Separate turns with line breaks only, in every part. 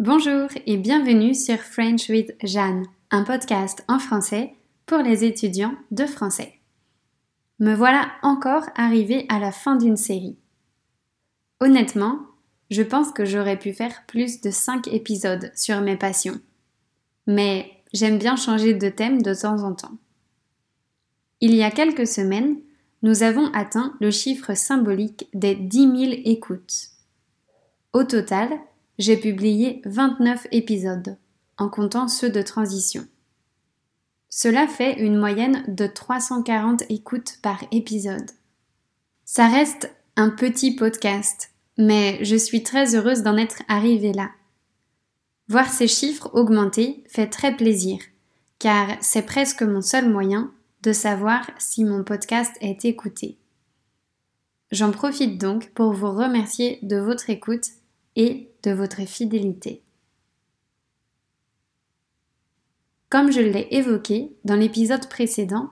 Bonjour et bienvenue sur French with Jeanne, un podcast en français pour les étudiants de français. Me voilà encore arrivée à la fin d'une série. Honnêtement, je pense que j'aurais pu faire plus de 5 épisodes sur mes passions. Mais j'aime bien changer de thème de temps en temps. Il y a quelques semaines, nous avons atteint le chiffre symbolique des 10 000 écoutes. Au total, j'ai publié 29 épisodes, en comptant ceux de transition. Cela fait une moyenne de 340 écoutes par épisode. Ça reste un petit podcast, mais je suis très heureuse d'en être arrivée là. Voir ces chiffres augmenter fait très plaisir, car c'est presque mon seul moyen de savoir si mon podcast est écouté. J'en profite donc pour vous remercier de votre écoute et de votre fidélité. Comme je l'ai évoqué dans l'épisode précédent,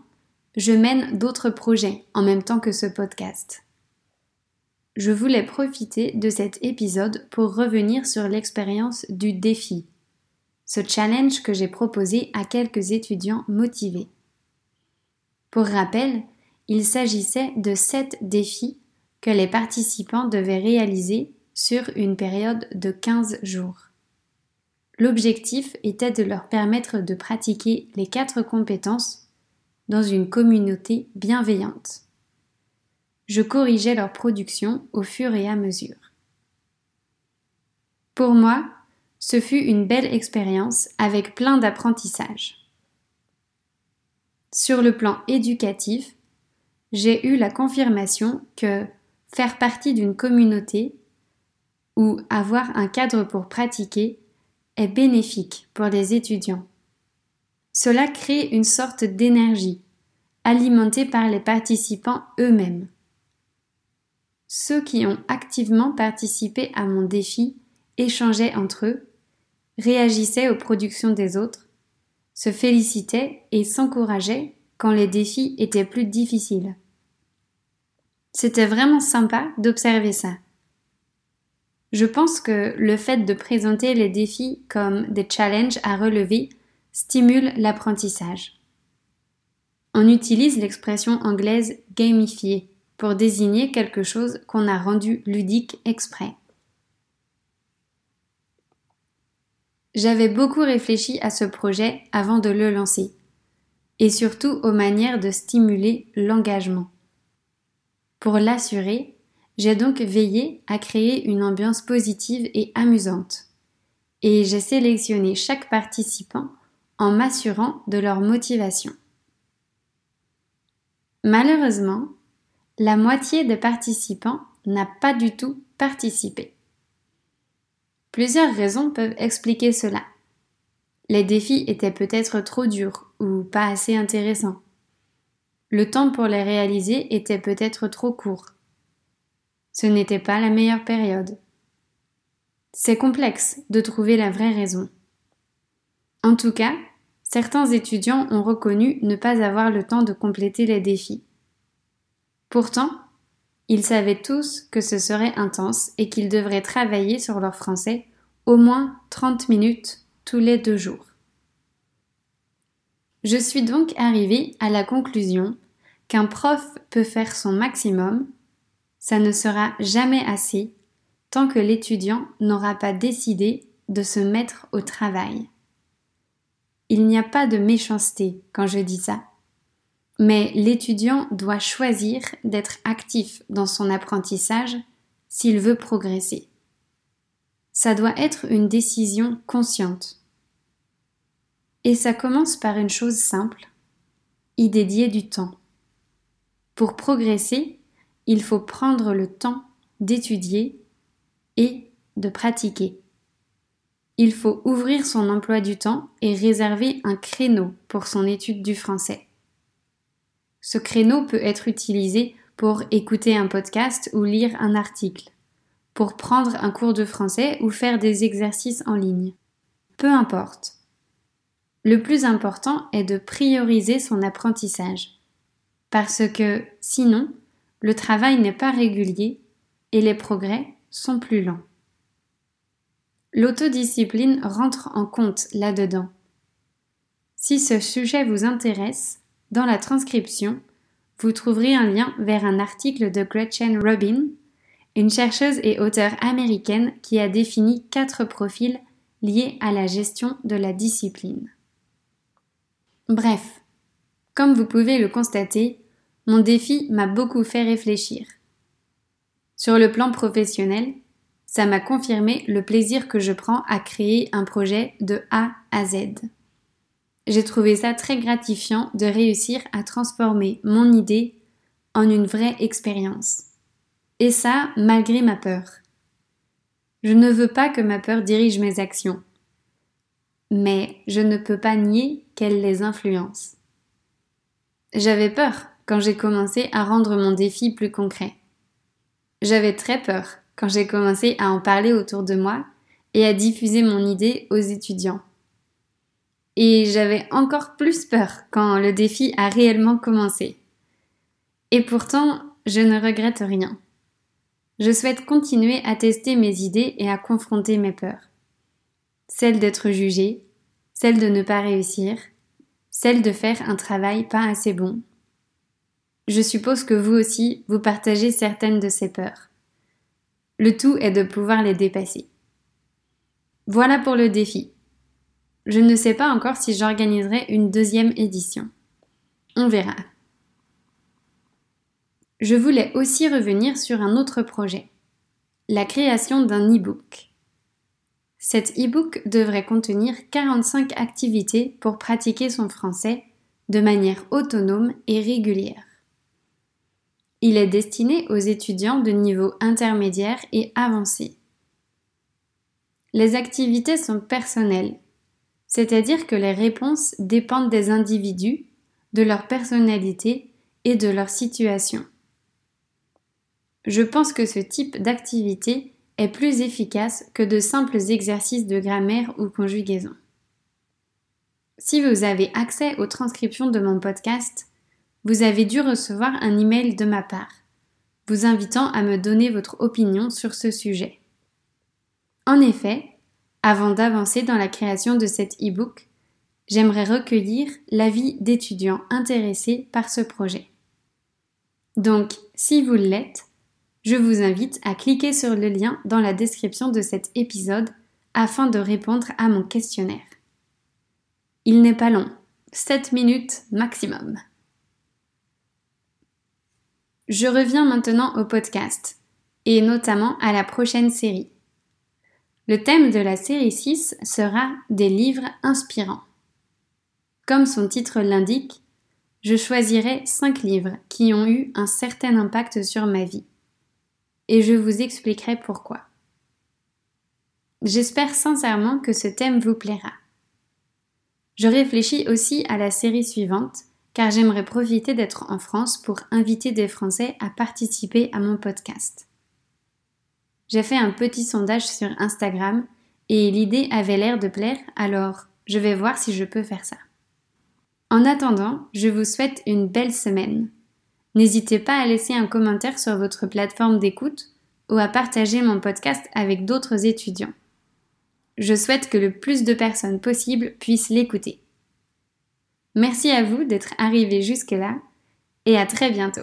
je mène d'autres projets en même temps que ce podcast. Je voulais profiter de cet épisode pour revenir sur l'expérience du défi, ce challenge que j'ai proposé à quelques étudiants motivés. Pour rappel, il s'agissait de sept défis que les participants devaient réaliser sur une période de 15 jours. L'objectif était de leur permettre de pratiquer les quatre compétences dans une communauté bienveillante. Je corrigeais leur production au fur et à mesure. Pour moi, ce fut une belle expérience avec plein d'apprentissages. Sur le plan éducatif, j'ai eu la confirmation que faire partie d'une communauté ou avoir un cadre pour pratiquer est bénéfique pour les étudiants. Cela crée une sorte d'énergie, alimentée par les participants eux-mêmes. Ceux qui ont activement participé à mon défi échangeaient entre eux, réagissaient aux productions des autres, se félicitaient et s'encourageaient quand les défis étaient plus difficiles. C'était vraiment sympa d'observer ça. Je pense que le fait de présenter les défis comme des challenges à relever stimule l'apprentissage. On utilise l'expression anglaise gamifier pour désigner quelque chose qu'on a rendu ludique exprès. J'avais beaucoup réfléchi à ce projet avant de le lancer, et surtout aux manières de stimuler l'engagement. Pour l'assurer, j'ai donc veillé à créer une ambiance positive et amusante. Et j'ai sélectionné chaque participant en m'assurant de leur motivation. Malheureusement, la moitié des participants n'a pas du tout participé. Plusieurs raisons peuvent expliquer cela. Les défis étaient peut-être trop durs ou pas assez intéressants. Le temps pour les réaliser était peut-être trop court ce n'était pas la meilleure période. C'est complexe de trouver la vraie raison. En tout cas, certains étudiants ont reconnu ne pas avoir le temps de compléter les défis. Pourtant, ils savaient tous que ce serait intense et qu'ils devraient travailler sur leur français au moins 30 minutes tous les deux jours. Je suis donc arrivée à la conclusion qu'un prof peut faire son maximum ça ne sera jamais assez tant que l'étudiant n'aura pas décidé de se mettre au travail. Il n'y a pas de méchanceté quand je dis ça, mais l'étudiant doit choisir d'être actif dans son apprentissage s'il veut progresser. Ça doit être une décision consciente. Et ça commence par une chose simple, y dédier du temps. Pour progresser, il faut prendre le temps d'étudier et de pratiquer. Il faut ouvrir son emploi du temps et réserver un créneau pour son étude du français. Ce créneau peut être utilisé pour écouter un podcast ou lire un article, pour prendre un cours de français ou faire des exercices en ligne. Peu importe. Le plus important est de prioriser son apprentissage. Parce que sinon, le travail n'est pas régulier et les progrès sont plus lents. l'autodiscipline rentre en compte là-dedans. Si ce sujet vous intéresse, dans la transcription, vous trouverez un lien vers un article de Gretchen Rubin, une chercheuse et auteure américaine qui a défini quatre profils liés à la gestion de la discipline. Bref, comme vous pouvez le constater, mon défi m'a beaucoup fait réfléchir. Sur le plan professionnel, ça m'a confirmé le plaisir que je prends à créer un projet de A à Z. J'ai trouvé ça très gratifiant de réussir à transformer mon idée en une vraie expérience. Et ça, malgré ma peur. Je ne veux pas que ma peur dirige mes actions, mais je ne peux pas nier qu'elle les influence. J'avais peur quand j'ai commencé à rendre mon défi plus concret. J'avais très peur quand j'ai commencé à en parler autour de moi et à diffuser mon idée aux étudiants. Et j'avais encore plus peur quand le défi a réellement commencé. Et pourtant, je ne regrette rien. Je souhaite continuer à tester mes idées et à confronter mes peurs. Celle d'être jugée, celle de ne pas réussir, celle de faire un travail pas assez bon. Je suppose que vous aussi, vous partagez certaines de ces peurs. Le tout est de pouvoir les dépasser. Voilà pour le défi. Je ne sais pas encore si j'organiserai une deuxième édition. On verra. Je voulais aussi revenir sur un autre projet, la création d'un e-book. Cet e-book devrait contenir 45 activités pour pratiquer son français de manière autonome et régulière. Il est destiné aux étudiants de niveau intermédiaire et avancé. Les activités sont personnelles, c'est-à-dire que les réponses dépendent des individus, de leur personnalité et de leur situation. Je pense que ce type d'activité est plus efficace que de simples exercices de grammaire ou conjugaison. Si vous avez accès aux transcriptions de mon podcast, vous avez dû recevoir un email de ma part, vous invitant à me donner votre opinion sur ce sujet. En effet, avant d'avancer dans la création de cet e-book, j'aimerais recueillir l'avis d'étudiants intéressés par ce projet. Donc, si vous l'êtes, je vous invite à cliquer sur le lien dans la description de cet épisode afin de répondre à mon questionnaire. Il n'est pas long, 7 minutes maximum. Je reviens maintenant au podcast, et notamment à la prochaine série. Le thème de la série 6 sera des livres inspirants. Comme son titre l'indique, je choisirai 5 livres qui ont eu un certain impact sur ma vie et je vous expliquerai pourquoi. J'espère sincèrement que ce thème vous plaira. Je réfléchis aussi à la série suivante car j'aimerais profiter d'être en France pour inviter des Français à participer à mon podcast. J'ai fait un petit sondage sur Instagram et l'idée avait l'air de plaire, alors je vais voir si je peux faire ça. En attendant, je vous souhaite une belle semaine. N'hésitez pas à laisser un commentaire sur votre plateforme d'écoute ou à partager mon podcast avec d'autres étudiants. Je souhaite que le plus de personnes possible puissent l'écouter. Merci à vous d'être arrivés jusque-là et à très bientôt.